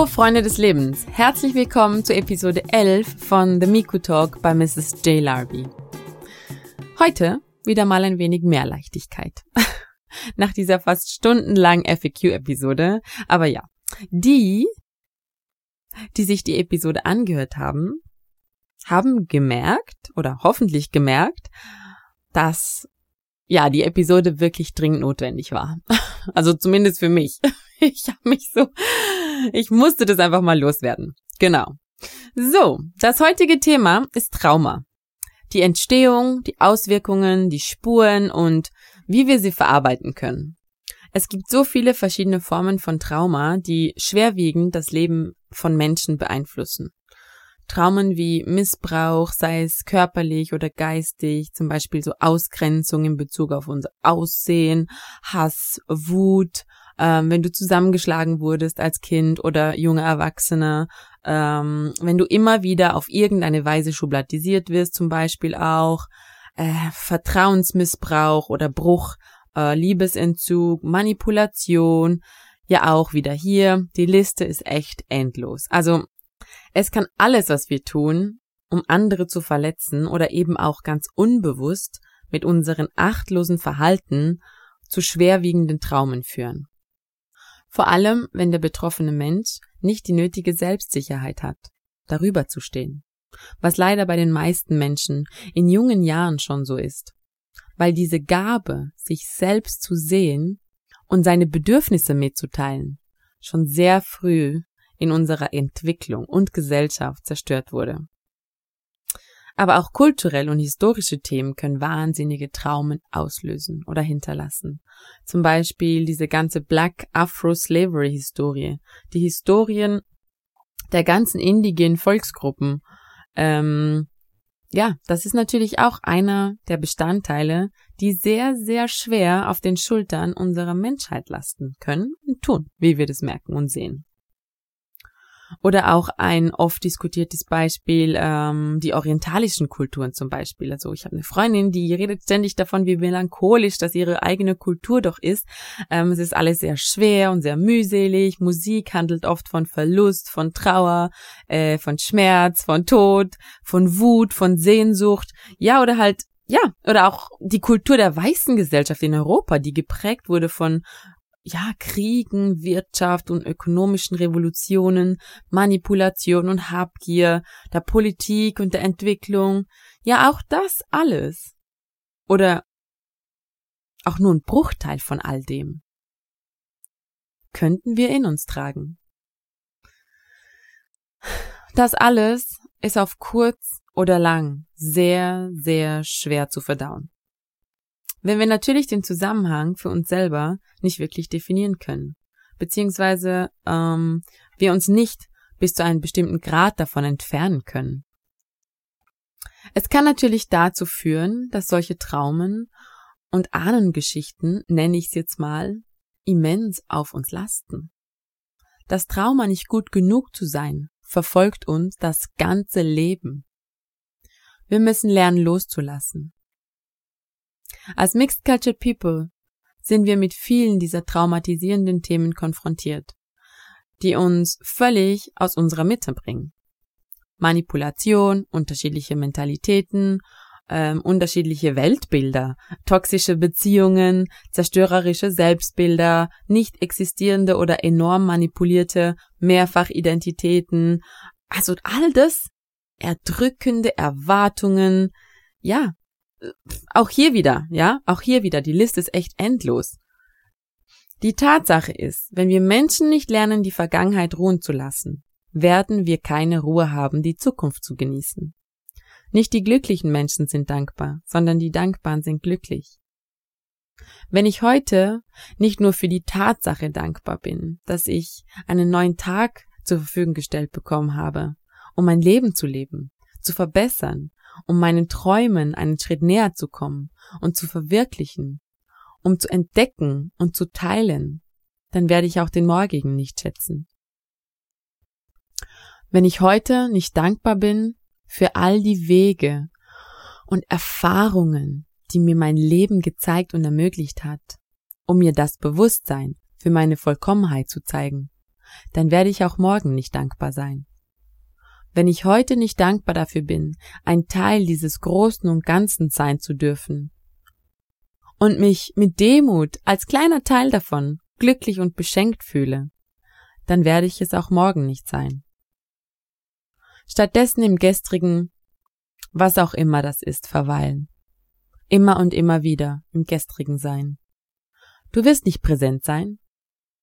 Hallo Freunde des Lebens, herzlich willkommen zu Episode 11 von The Miku Talk bei Mrs. J. Larby. Heute wieder mal ein wenig mehr Leichtigkeit. Nach dieser fast stundenlangen FAQ-Episode. Aber ja, die, die sich die Episode angehört haben, haben gemerkt oder hoffentlich gemerkt, dass ja, die Episode wirklich dringend notwendig war. Also zumindest für mich. Ich habe mich so, ich musste das einfach mal loswerden. Genau. So, das heutige Thema ist Trauma. Die Entstehung, die Auswirkungen, die Spuren und wie wir sie verarbeiten können. Es gibt so viele verschiedene Formen von Trauma, die schwerwiegend das Leben von Menschen beeinflussen. Traumen wie Missbrauch, sei es körperlich oder geistig, zum Beispiel so Ausgrenzung in Bezug auf unser Aussehen, Hass, Wut, ähm, wenn du zusammengeschlagen wurdest als Kind oder junger Erwachsener, ähm, wenn du immer wieder auf irgendeine Weise schubladisiert wirst, zum Beispiel auch äh, Vertrauensmissbrauch oder Bruch, äh, Liebesentzug, Manipulation, ja auch wieder hier. Die Liste ist echt endlos. Also es kann alles, was wir tun, um andere zu verletzen oder eben auch ganz unbewusst mit unseren achtlosen Verhalten zu schwerwiegenden Traumen führen. Vor allem, wenn der betroffene Mensch nicht die nötige Selbstsicherheit hat, darüber zu stehen. Was leider bei den meisten Menschen in jungen Jahren schon so ist. Weil diese Gabe, sich selbst zu sehen und seine Bedürfnisse mitzuteilen, schon sehr früh in unserer Entwicklung und Gesellschaft zerstört wurde. Aber auch kulturell und historische Themen können wahnsinnige Traumen auslösen oder hinterlassen. Zum Beispiel diese ganze Black Afro-Slavery-Historie, die Historien der ganzen indigenen Volksgruppen. Ähm, ja, das ist natürlich auch einer der Bestandteile, die sehr, sehr schwer auf den Schultern unserer Menschheit lasten können und tun, wie wir das merken und sehen. Oder auch ein oft diskutiertes Beispiel, ähm, die orientalischen Kulturen zum Beispiel. Also ich habe eine Freundin, die redet ständig davon, wie melancholisch das ihre eigene Kultur doch ist. Ähm, es ist alles sehr schwer und sehr mühselig. Musik handelt oft von Verlust, von Trauer, äh, von Schmerz, von Tod, von Wut, von Sehnsucht. Ja, oder halt ja, oder auch die Kultur der weißen Gesellschaft in Europa, die geprägt wurde von ja, Kriegen, Wirtschaft und ökonomischen Revolutionen, Manipulation und Habgier, der Politik und der Entwicklung, ja auch das alles. Oder auch nur ein Bruchteil von all dem könnten wir in uns tragen. Das alles ist auf kurz oder lang sehr, sehr schwer zu verdauen wenn wir natürlich den Zusammenhang für uns selber nicht wirklich definieren können, beziehungsweise ähm, wir uns nicht bis zu einem bestimmten Grad davon entfernen können. Es kann natürlich dazu führen, dass solche Traumen und Ahnengeschichten, nenne ich es jetzt mal, immens auf uns lasten. Das Trauma nicht gut genug zu sein, verfolgt uns das ganze Leben. Wir müssen lernen loszulassen, als Mixed Culture People sind wir mit vielen dieser traumatisierenden Themen konfrontiert, die uns völlig aus unserer Mitte bringen. Manipulation, unterschiedliche Mentalitäten, ähm, unterschiedliche Weltbilder, toxische Beziehungen, zerstörerische Selbstbilder, nicht existierende oder enorm manipulierte Mehrfachidentitäten, also all das erdrückende Erwartungen, ja, auch hier wieder, ja, auch hier wieder, die Liste ist echt endlos. Die Tatsache ist, wenn wir Menschen nicht lernen, die Vergangenheit ruhen zu lassen, werden wir keine Ruhe haben, die Zukunft zu genießen. Nicht die glücklichen Menschen sind dankbar, sondern die Dankbaren sind glücklich. Wenn ich heute nicht nur für die Tatsache dankbar bin, dass ich einen neuen Tag zur Verfügung gestellt bekommen habe, um mein Leben zu leben, zu verbessern, um meinen Träumen einen Schritt näher zu kommen und zu verwirklichen, um zu entdecken und zu teilen, dann werde ich auch den morgigen nicht schätzen. Wenn ich heute nicht dankbar bin für all die Wege und Erfahrungen, die mir mein Leben gezeigt und ermöglicht hat, um mir das Bewusstsein für meine Vollkommenheit zu zeigen, dann werde ich auch morgen nicht dankbar sein. Wenn ich heute nicht dankbar dafür bin, ein Teil dieses Großen und Ganzen sein zu dürfen, und mich mit Demut als kleiner Teil davon glücklich und beschenkt fühle, dann werde ich es auch morgen nicht sein. Stattdessen im gestrigen, was auch immer das ist, verweilen. Immer und immer wieder im gestrigen sein. Du wirst nicht präsent sein.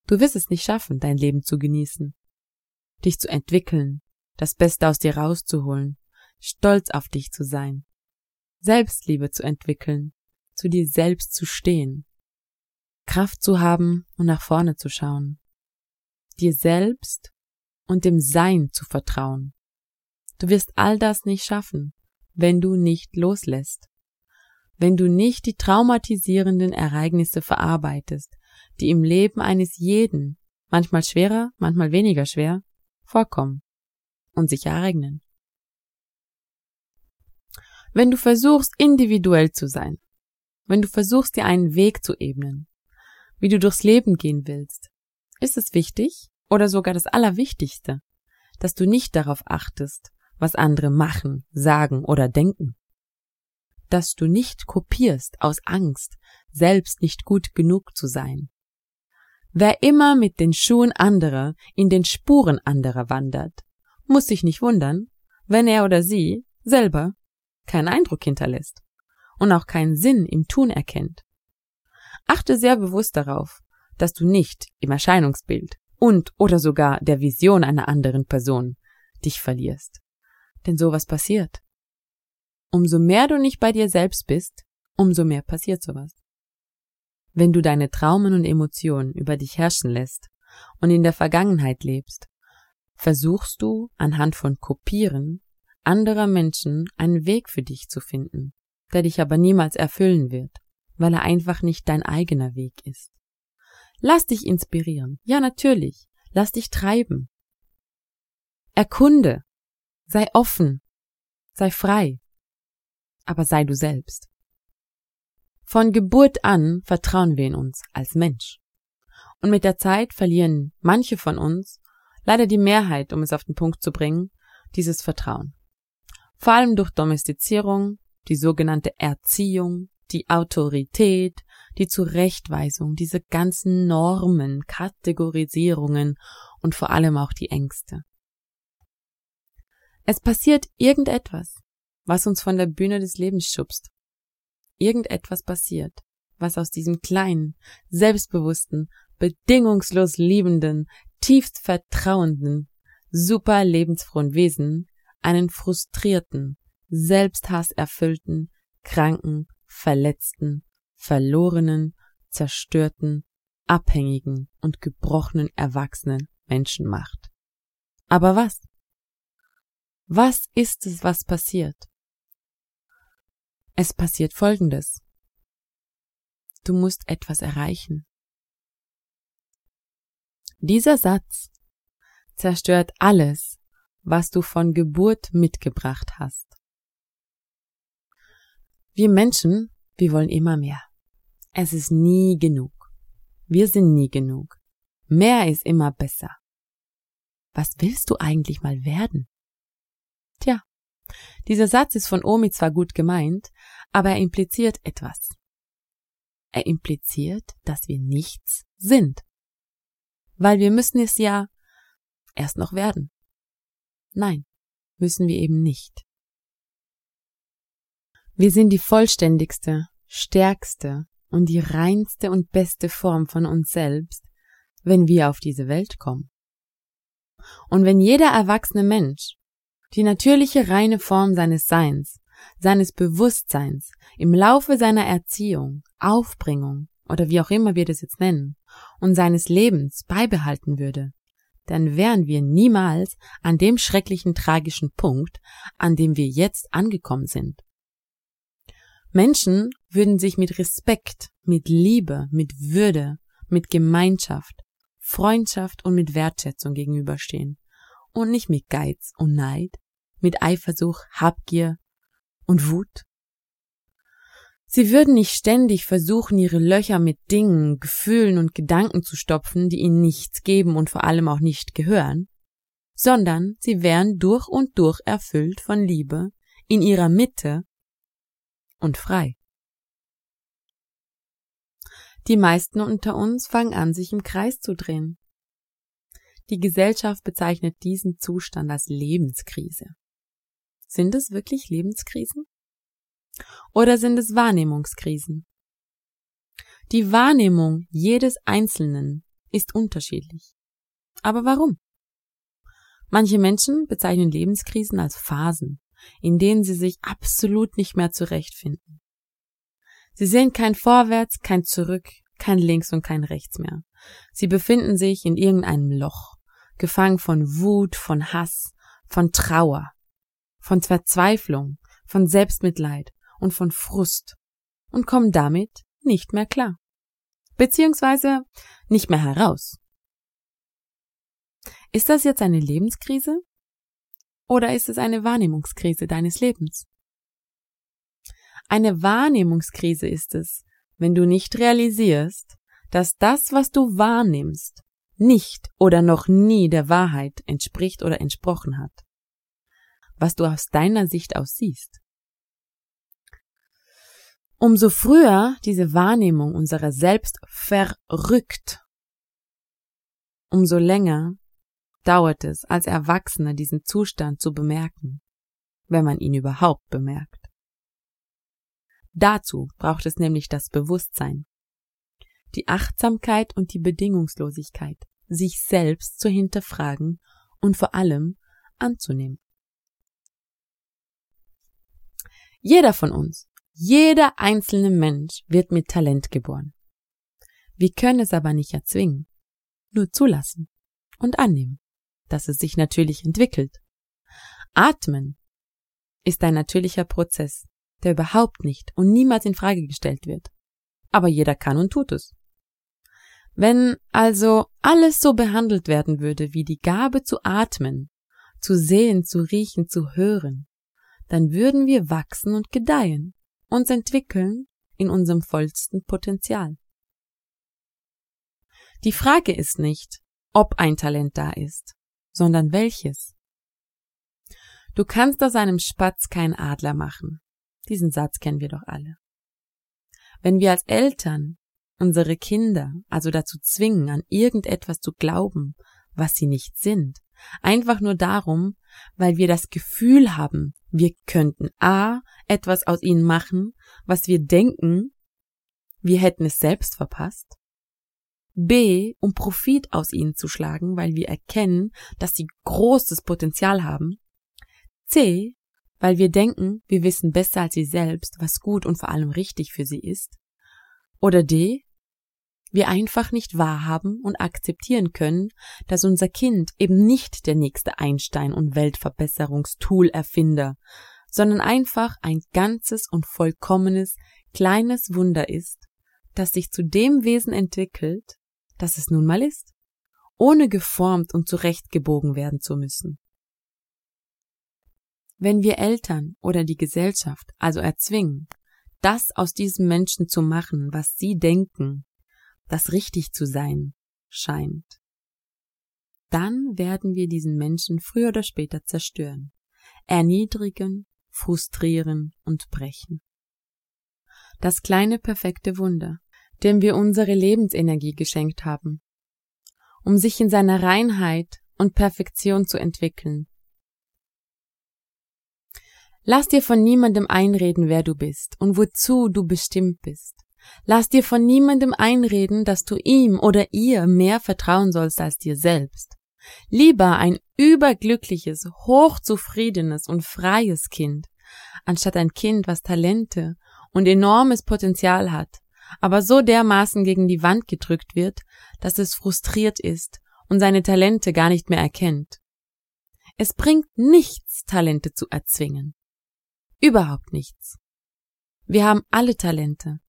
Du wirst es nicht schaffen, dein Leben zu genießen, dich zu entwickeln, das Beste aus dir rauszuholen, stolz auf dich zu sein, Selbstliebe zu entwickeln, zu dir selbst zu stehen, Kraft zu haben und nach vorne zu schauen, dir selbst und dem Sein zu vertrauen. Du wirst all das nicht schaffen, wenn du nicht loslässt, wenn du nicht die traumatisierenden Ereignisse verarbeitest, die im Leben eines jeden, manchmal schwerer, manchmal weniger schwer, vorkommen und sich ereignen. Wenn du versuchst, individuell zu sein, wenn du versuchst, dir einen Weg zu ebnen, wie du durchs Leben gehen willst, ist es wichtig oder sogar das Allerwichtigste, dass du nicht darauf achtest, was andere machen, sagen oder denken. Dass du nicht kopierst aus Angst, selbst nicht gut genug zu sein. Wer immer mit den Schuhen anderer in den Spuren anderer wandert, muss sich nicht wundern, wenn er oder sie selber keinen Eindruck hinterlässt und auch keinen Sinn im Tun erkennt. Achte sehr bewusst darauf, dass du nicht im Erscheinungsbild und oder sogar der Vision einer anderen Person dich verlierst. Denn sowas passiert. Umso mehr du nicht bei dir selbst bist, umso mehr passiert sowas. Wenn du deine Traumen und Emotionen über dich herrschen lässt und in der Vergangenheit lebst, versuchst du anhand von Kopieren anderer Menschen einen Weg für dich zu finden, der dich aber niemals erfüllen wird, weil er einfach nicht dein eigener Weg ist. Lass dich inspirieren. Ja, natürlich. Lass dich treiben. Erkunde. Sei offen. Sei frei. Aber sei du selbst. Von Geburt an vertrauen wir in uns als Mensch. Und mit der Zeit verlieren manche von uns, leider die Mehrheit, um es auf den Punkt zu bringen, dieses Vertrauen. Vor allem durch Domestizierung, die sogenannte Erziehung, die Autorität, die Zurechtweisung, diese ganzen Normen, Kategorisierungen und vor allem auch die Ängste. Es passiert irgendetwas, was uns von der Bühne des Lebens schubst. Irgendetwas passiert, was aus diesem kleinen, selbstbewussten, bedingungslos liebenden, tiefst vertrauenden, super lebensfrohen Wesen einen frustrierten, selbsthasserfüllten, kranken, verletzten, verlorenen, zerstörten, abhängigen und gebrochenen erwachsenen Menschen macht. Aber was? Was ist es, was passiert? Es passiert Folgendes. Du musst etwas erreichen. Dieser Satz zerstört alles, was du von Geburt mitgebracht hast. Wir Menschen, wir wollen immer mehr. Es ist nie genug. Wir sind nie genug. Mehr ist immer besser. Was willst du eigentlich mal werden? Tja, dieser Satz ist von Omi zwar gut gemeint, aber er impliziert etwas. Er impliziert, dass wir nichts sind. Weil wir müssen es ja erst noch werden. Nein, müssen wir eben nicht. Wir sind die vollständigste, stärkste und die reinste und beste Form von uns selbst, wenn wir auf diese Welt kommen. Und wenn jeder erwachsene Mensch die natürliche reine Form seines Seins, seines Bewusstseins im Laufe seiner Erziehung, Aufbringung oder wie auch immer wir das jetzt nennen, und seines Lebens beibehalten würde, dann wären wir niemals an dem schrecklichen tragischen Punkt, an dem wir jetzt angekommen sind. Menschen würden sich mit Respekt, mit Liebe, mit Würde, mit Gemeinschaft, Freundschaft und mit Wertschätzung gegenüberstehen und nicht mit Geiz und Neid, mit Eifersucht, Habgier und Wut. Sie würden nicht ständig versuchen, ihre Löcher mit Dingen, Gefühlen und Gedanken zu stopfen, die ihnen nichts geben und vor allem auch nicht gehören, sondern sie wären durch und durch erfüllt von Liebe, in ihrer Mitte und frei. Die meisten unter uns fangen an, sich im Kreis zu drehen. Die Gesellschaft bezeichnet diesen Zustand als Lebenskrise. Sind es wirklich Lebenskrisen? Oder sind es Wahrnehmungskrisen? Die Wahrnehmung jedes Einzelnen ist unterschiedlich. Aber warum? Manche Menschen bezeichnen Lebenskrisen als Phasen, in denen sie sich absolut nicht mehr zurechtfinden. Sie sehen kein Vorwärts, kein Zurück, kein Links und kein Rechts mehr. Sie befinden sich in irgendeinem Loch, gefangen von Wut, von Hass, von Trauer, von Verzweiflung, von Selbstmitleid und von Frust und kommen damit nicht mehr klar. Beziehungsweise nicht mehr heraus. Ist das jetzt eine Lebenskrise? Oder ist es eine Wahrnehmungskrise deines Lebens? Eine Wahrnehmungskrise ist es, wenn du nicht realisierst, dass das, was du wahrnimmst, nicht oder noch nie der Wahrheit entspricht oder entsprochen hat, was du aus deiner Sicht aus siehst. Umso früher diese Wahrnehmung unserer selbst verrückt, umso länger dauert es als Erwachsener diesen Zustand zu bemerken, wenn man ihn überhaupt bemerkt. Dazu braucht es nämlich das Bewusstsein, die Achtsamkeit und die Bedingungslosigkeit, sich selbst zu hinterfragen und vor allem anzunehmen. Jeder von uns, jeder einzelne Mensch wird mit Talent geboren. Wir können es aber nicht erzwingen, nur zulassen und annehmen, dass es sich natürlich entwickelt. Atmen ist ein natürlicher Prozess, der überhaupt nicht und niemals in Frage gestellt wird. Aber jeder kann und tut es. Wenn also alles so behandelt werden würde wie die Gabe zu atmen, zu sehen, zu riechen, zu hören, dann würden wir wachsen und gedeihen, uns entwickeln in unserem vollsten Potenzial. Die Frage ist nicht, ob ein Talent da ist, sondern welches. Du kannst aus einem Spatz keinen Adler machen. Diesen Satz kennen wir doch alle. Wenn wir als Eltern unsere Kinder also dazu zwingen, an irgendetwas zu glauben, was sie nicht sind, einfach nur darum, weil wir das Gefühl haben, wir könnten a. etwas aus ihnen machen, was wir denken, wir hätten es selbst verpasst, b. um Profit aus ihnen zu schlagen, weil wir erkennen, dass sie großes Potenzial haben, c. weil wir denken, wir wissen besser als sie selbst, was gut und vor allem richtig für sie ist, oder d wir einfach nicht wahrhaben und akzeptieren können, dass unser Kind eben nicht der nächste Einstein und Weltverbesserungstool-Erfinder, sondern einfach ein ganzes und vollkommenes kleines Wunder ist, das sich zu dem Wesen entwickelt, das es nun mal ist, ohne geformt und zurechtgebogen werden zu müssen. Wenn wir Eltern oder die Gesellschaft also erzwingen, das aus diesem Menschen zu machen, was sie denken, das richtig zu sein scheint, dann werden wir diesen Menschen früher oder später zerstören, erniedrigen, frustrieren und brechen. Das kleine perfekte Wunder, dem wir unsere Lebensenergie geschenkt haben, um sich in seiner Reinheit und Perfektion zu entwickeln. Lass dir von niemandem einreden, wer du bist und wozu du bestimmt bist. Lass dir von niemandem einreden, dass du ihm oder ihr mehr vertrauen sollst als dir selbst. Lieber ein überglückliches, hochzufriedenes und freies Kind, anstatt ein Kind, was Talente und enormes Potenzial hat, aber so dermaßen gegen die Wand gedrückt wird, dass es frustriert ist und seine Talente gar nicht mehr erkennt. Es bringt nichts, Talente zu erzwingen. Überhaupt nichts. Wir haben alle Talente,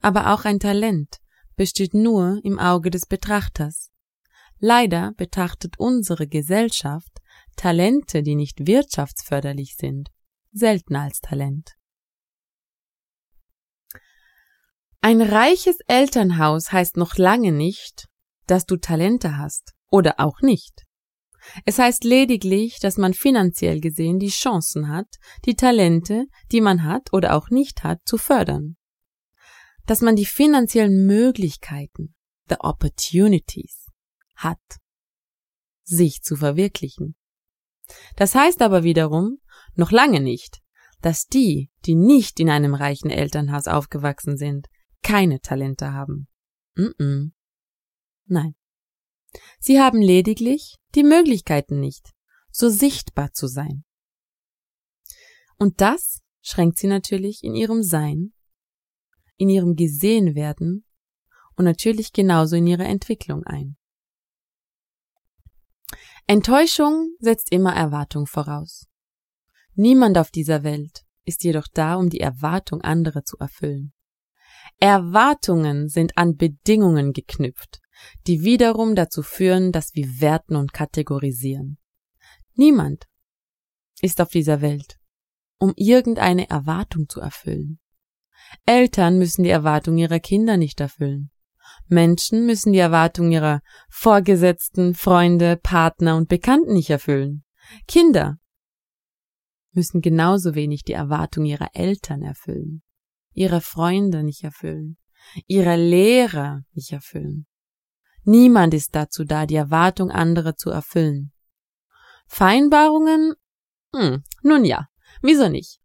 aber auch ein Talent besteht nur im Auge des Betrachters. Leider betrachtet unsere Gesellschaft Talente, die nicht wirtschaftsförderlich sind, selten als Talent. Ein reiches Elternhaus heißt noch lange nicht, dass du Talente hast oder auch nicht. Es heißt lediglich, dass man finanziell gesehen die Chancen hat, die Talente, die man hat oder auch nicht hat, zu fördern. Dass man die finanziellen Möglichkeiten, the opportunities, hat, sich zu verwirklichen. Das heißt aber wiederum noch lange nicht, dass die, die nicht in einem reichen Elternhaus aufgewachsen sind, keine Talente haben. Mm -mm. Nein. Sie haben lediglich die Möglichkeiten nicht, so sichtbar zu sein. Und das schränkt sie natürlich in ihrem Sein, in ihrem Gesehenwerden und natürlich genauso in ihrer Entwicklung ein. Enttäuschung setzt immer Erwartung voraus. Niemand auf dieser Welt ist jedoch da, um die Erwartung anderer zu erfüllen. Erwartungen sind an Bedingungen geknüpft, die wiederum dazu führen, dass wir werten und kategorisieren. Niemand ist auf dieser Welt, um irgendeine Erwartung zu erfüllen. Eltern müssen die Erwartung ihrer Kinder nicht erfüllen. Menschen müssen die Erwartung ihrer Vorgesetzten, Freunde, Partner und Bekannten nicht erfüllen. Kinder müssen genauso wenig die Erwartung ihrer Eltern erfüllen, ihrer Freunde nicht erfüllen, ihrer Lehrer nicht erfüllen. Niemand ist dazu da, die Erwartung anderer zu erfüllen. Vereinbarungen? Hm, nun ja, wieso nicht?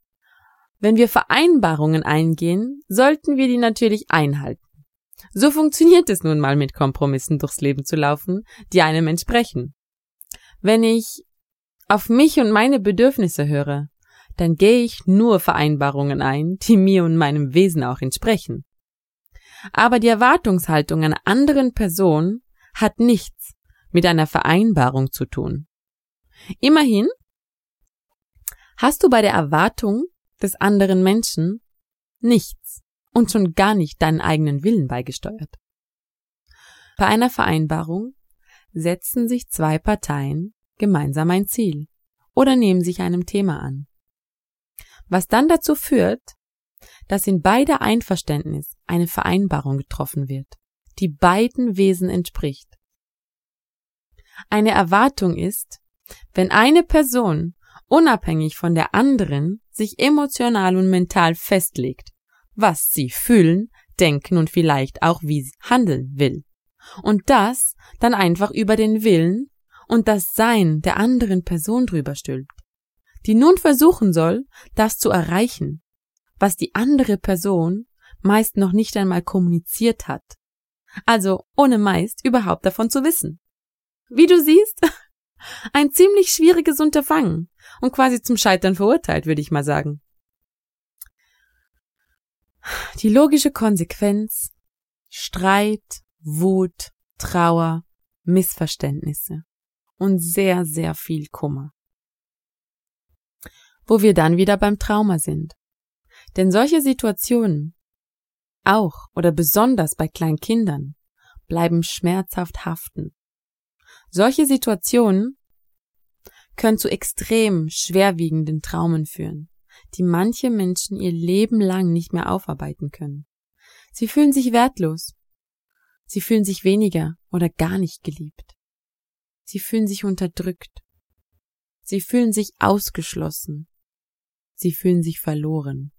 Wenn wir Vereinbarungen eingehen, sollten wir die natürlich einhalten. So funktioniert es nun mal mit Kompromissen durchs Leben zu laufen, die einem entsprechen. Wenn ich auf mich und meine Bedürfnisse höre, dann gehe ich nur Vereinbarungen ein, die mir und meinem Wesen auch entsprechen. Aber die Erwartungshaltung einer anderen Person hat nichts mit einer Vereinbarung zu tun. Immerhin hast du bei der Erwartung des anderen Menschen nichts und schon gar nicht deinen eigenen Willen beigesteuert. Bei einer Vereinbarung setzen sich zwei Parteien gemeinsam ein Ziel oder nehmen sich einem Thema an. Was dann dazu führt, dass in beider Einverständnis eine Vereinbarung getroffen wird, die beiden Wesen entspricht. Eine Erwartung ist, wenn eine Person unabhängig von der anderen sich emotional und mental festlegt, was sie fühlen, denken und vielleicht auch wie sie handeln will. Und das dann einfach über den Willen und das Sein der anderen Person drüber stülpt, die nun versuchen soll, das zu erreichen, was die andere Person meist noch nicht einmal kommuniziert hat. Also ohne meist überhaupt davon zu wissen. Wie du siehst, ein ziemlich schwieriges Unterfangen und quasi zum Scheitern verurteilt, würde ich mal sagen. Die logische Konsequenz Streit, Wut, Trauer, Missverständnisse und sehr, sehr viel Kummer. Wo wir dann wieder beim Trauma sind. Denn solche Situationen, auch oder besonders bei kleinen Kindern, bleiben schmerzhaft haften. Solche Situationen können zu extrem schwerwiegenden Traumen führen, die manche Menschen ihr Leben lang nicht mehr aufarbeiten können. Sie fühlen sich wertlos. Sie fühlen sich weniger oder gar nicht geliebt. Sie fühlen sich unterdrückt. Sie fühlen sich ausgeschlossen. Sie fühlen sich verloren.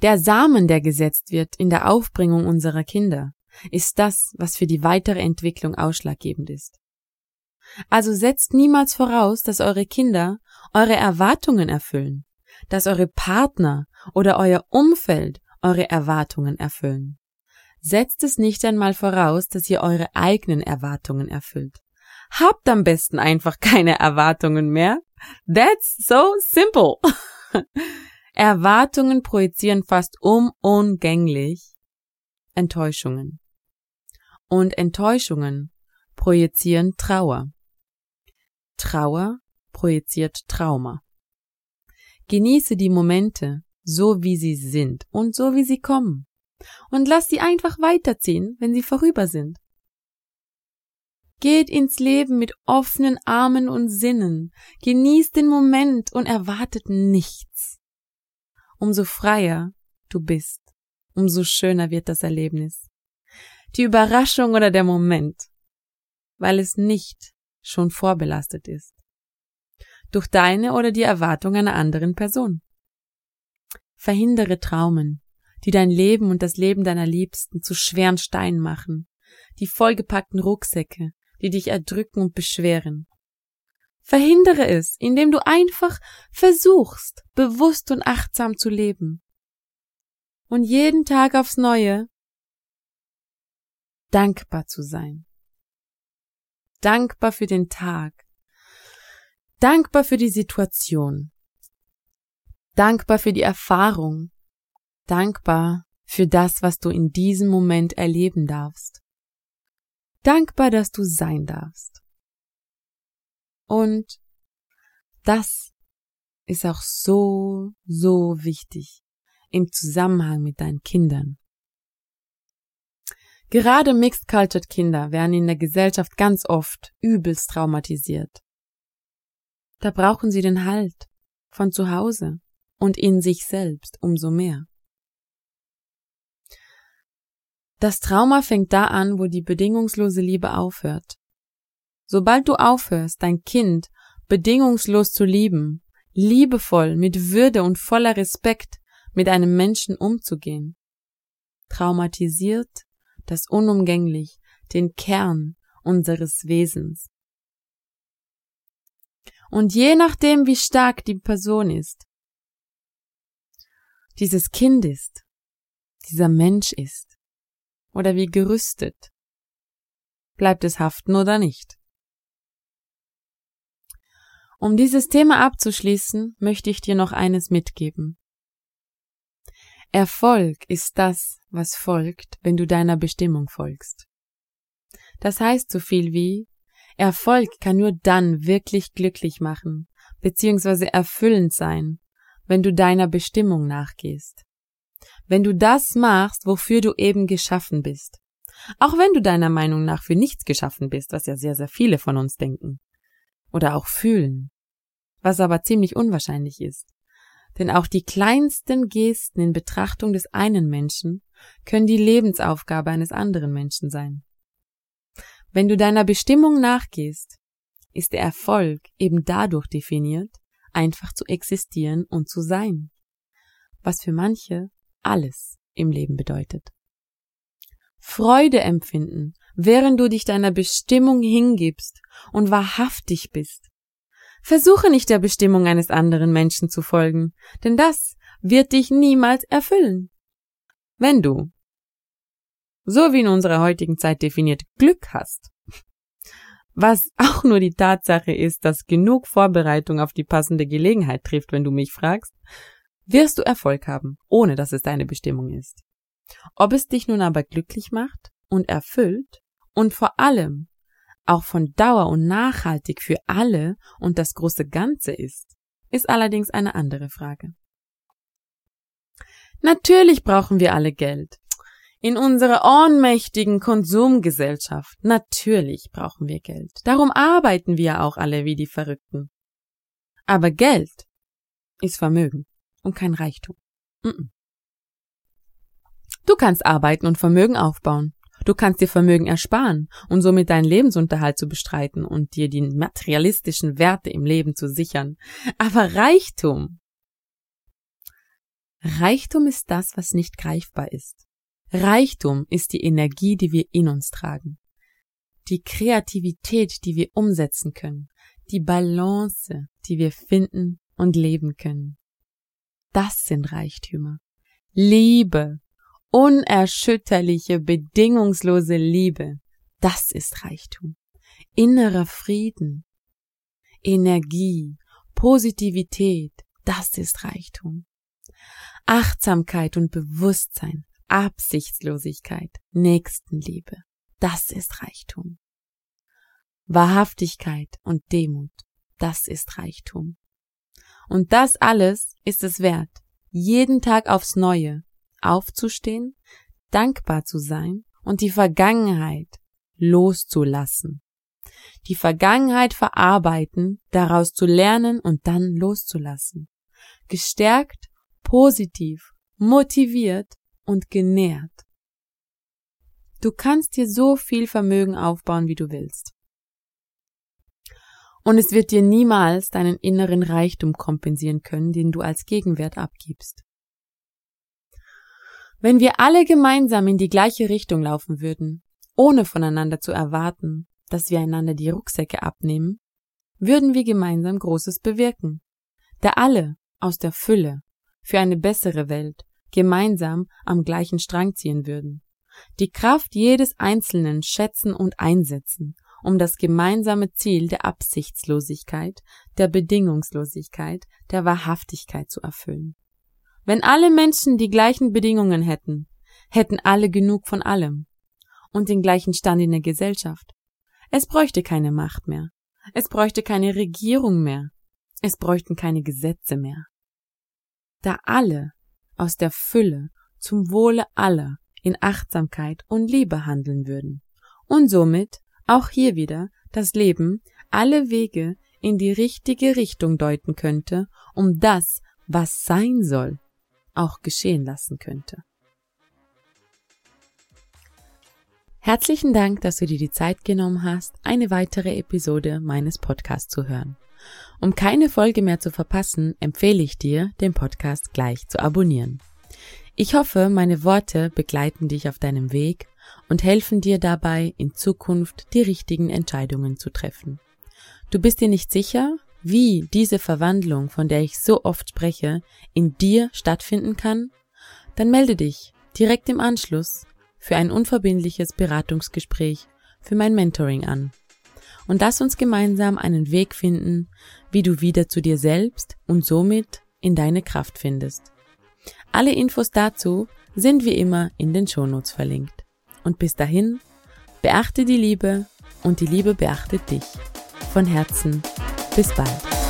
Der Samen, der gesetzt wird in der Aufbringung unserer Kinder, ist das, was für die weitere Entwicklung ausschlaggebend ist. Also setzt niemals voraus, dass eure Kinder eure Erwartungen erfüllen, dass eure Partner oder euer Umfeld eure Erwartungen erfüllen. Setzt es nicht einmal voraus, dass ihr eure eigenen Erwartungen erfüllt. Habt am besten einfach keine Erwartungen mehr. That's so simple. Erwartungen projizieren fast unumgänglich Enttäuschungen. Und Enttäuschungen projizieren Trauer. Trauer projiziert Trauma. Genieße die Momente, so wie sie sind und so wie sie kommen. Und lass sie einfach weiterziehen, wenn sie vorüber sind. Geht ins Leben mit offenen Armen und Sinnen, genießt den Moment und erwartet nichts. Umso freier du bist, umso schöner wird das Erlebnis. Die Überraschung oder der Moment, weil es nicht schon vorbelastet ist. Durch deine oder die Erwartung einer anderen Person. Verhindere Traumen, die dein Leben und das Leben deiner Liebsten zu schweren Steinen machen, die vollgepackten Rucksäcke, die dich erdrücken und beschweren. Verhindere es, indem du einfach versuchst, bewusst und achtsam zu leben. Und jeden Tag aufs Neue dankbar zu sein. Dankbar für den Tag. Dankbar für die Situation. Dankbar für die Erfahrung. Dankbar für das, was du in diesem Moment erleben darfst. Dankbar, dass du sein darfst. Und das ist auch so, so wichtig im Zusammenhang mit deinen Kindern. Gerade mixed-cultured Kinder werden in der Gesellschaft ganz oft übelst traumatisiert. Da brauchen sie den Halt von zu Hause und in sich selbst umso mehr. Das Trauma fängt da an, wo die bedingungslose Liebe aufhört. Sobald du aufhörst, dein Kind bedingungslos zu lieben, liebevoll, mit Würde und voller Respekt mit einem Menschen umzugehen, traumatisiert das unumgänglich den Kern unseres Wesens. Und je nachdem, wie stark die Person ist, dieses Kind ist, dieser Mensch ist, oder wie gerüstet, bleibt es haften oder nicht. Um dieses Thema abzuschließen, möchte ich dir noch eines mitgeben. Erfolg ist das, was folgt, wenn du deiner Bestimmung folgst. Das heißt so viel wie, Erfolg kann nur dann wirklich glücklich machen, beziehungsweise erfüllend sein, wenn du deiner Bestimmung nachgehst. Wenn du das machst, wofür du eben geschaffen bist. Auch wenn du deiner Meinung nach für nichts geschaffen bist, was ja sehr, sehr viele von uns denken oder auch fühlen, was aber ziemlich unwahrscheinlich ist. Denn auch die kleinsten Gesten in Betrachtung des einen Menschen können die Lebensaufgabe eines anderen Menschen sein. Wenn du deiner Bestimmung nachgehst, ist der Erfolg eben dadurch definiert, einfach zu existieren und zu sein, was für manche alles im Leben bedeutet. Freude empfinden, während du dich deiner Bestimmung hingibst und wahrhaftig bist. Versuche nicht der Bestimmung eines anderen Menschen zu folgen, denn das wird dich niemals erfüllen. Wenn du, so wie in unserer heutigen Zeit definiert, Glück hast, was auch nur die Tatsache ist, dass genug Vorbereitung auf die passende Gelegenheit trifft, wenn du mich fragst, wirst du Erfolg haben, ohne dass es deine Bestimmung ist. Ob es dich nun aber glücklich macht und erfüllt und vor allem auch von Dauer und nachhaltig für alle und das große Ganze ist, ist allerdings eine andere Frage. Natürlich brauchen wir alle Geld. In unserer ohnmächtigen Konsumgesellschaft, natürlich brauchen wir Geld. Darum arbeiten wir auch alle wie die Verrückten. Aber Geld ist Vermögen und kein Reichtum. Du kannst arbeiten und Vermögen aufbauen. Du kannst dir Vermögen ersparen und somit deinen Lebensunterhalt zu bestreiten und dir die materialistischen Werte im Leben zu sichern. Aber Reichtum. Reichtum ist das, was nicht greifbar ist. Reichtum ist die Energie, die wir in uns tragen. Die Kreativität, die wir umsetzen können. Die Balance, die wir finden und leben können. Das sind Reichtümer. Liebe, unerschütterliche, bedingungslose Liebe, das ist Reichtum. Innerer Frieden, Energie, Positivität, das ist Reichtum. Achtsamkeit und Bewusstsein, Absichtslosigkeit, Nächstenliebe, das ist Reichtum. Wahrhaftigkeit und Demut, das ist Reichtum. Und das alles ist es wert, jeden Tag aufs Neue aufzustehen, dankbar zu sein und die Vergangenheit loszulassen. Die Vergangenheit verarbeiten, daraus zu lernen und dann loszulassen. Gestärkt, positiv motiviert und genährt. Du kannst dir so viel Vermögen aufbauen, wie du willst. Und es wird dir niemals deinen inneren Reichtum kompensieren können, den du als Gegenwert abgibst. Wenn wir alle gemeinsam in die gleiche Richtung laufen würden, ohne voneinander zu erwarten, dass wir einander die Rucksäcke abnehmen, würden wir gemeinsam Großes bewirken, da alle aus der Fülle für eine bessere Welt gemeinsam am gleichen Strang ziehen würden, die Kraft jedes Einzelnen schätzen und einsetzen, um das gemeinsame Ziel der Absichtslosigkeit, der Bedingungslosigkeit, der Wahrhaftigkeit zu erfüllen. Wenn alle Menschen die gleichen Bedingungen hätten, hätten alle genug von allem und den gleichen Stand in der Gesellschaft. Es bräuchte keine Macht mehr. Es bräuchte keine Regierung mehr. Es bräuchten keine Gesetze mehr. Da alle aus der Fülle zum Wohle aller in Achtsamkeit und Liebe handeln würden und somit auch hier wieder das Leben alle Wege in die richtige Richtung deuten könnte, um das, was sein soll, auch geschehen lassen könnte. Herzlichen Dank, dass du dir die Zeit genommen hast, eine weitere Episode meines Podcasts zu hören. Um keine Folge mehr zu verpassen, empfehle ich dir, den Podcast gleich zu abonnieren. Ich hoffe, meine Worte begleiten dich auf deinem Weg und helfen dir dabei, in Zukunft die richtigen Entscheidungen zu treffen. Du bist dir nicht sicher, wie diese Verwandlung, von der ich so oft spreche, in dir stattfinden kann? Dann melde dich direkt im Anschluss für ein unverbindliches Beratungsgespräch für mein Mentoring an. Und lass uns gemeinsam einen Weg finden, wie du wieder zu dir selbst und somit in deine Kraft findest. Alle Infos dazu sind wie immer in den Shownotes verlinkt. Und bis dahin, beachte die Liebe und die Liebe beachtet dich. Von Herzen, bis bald.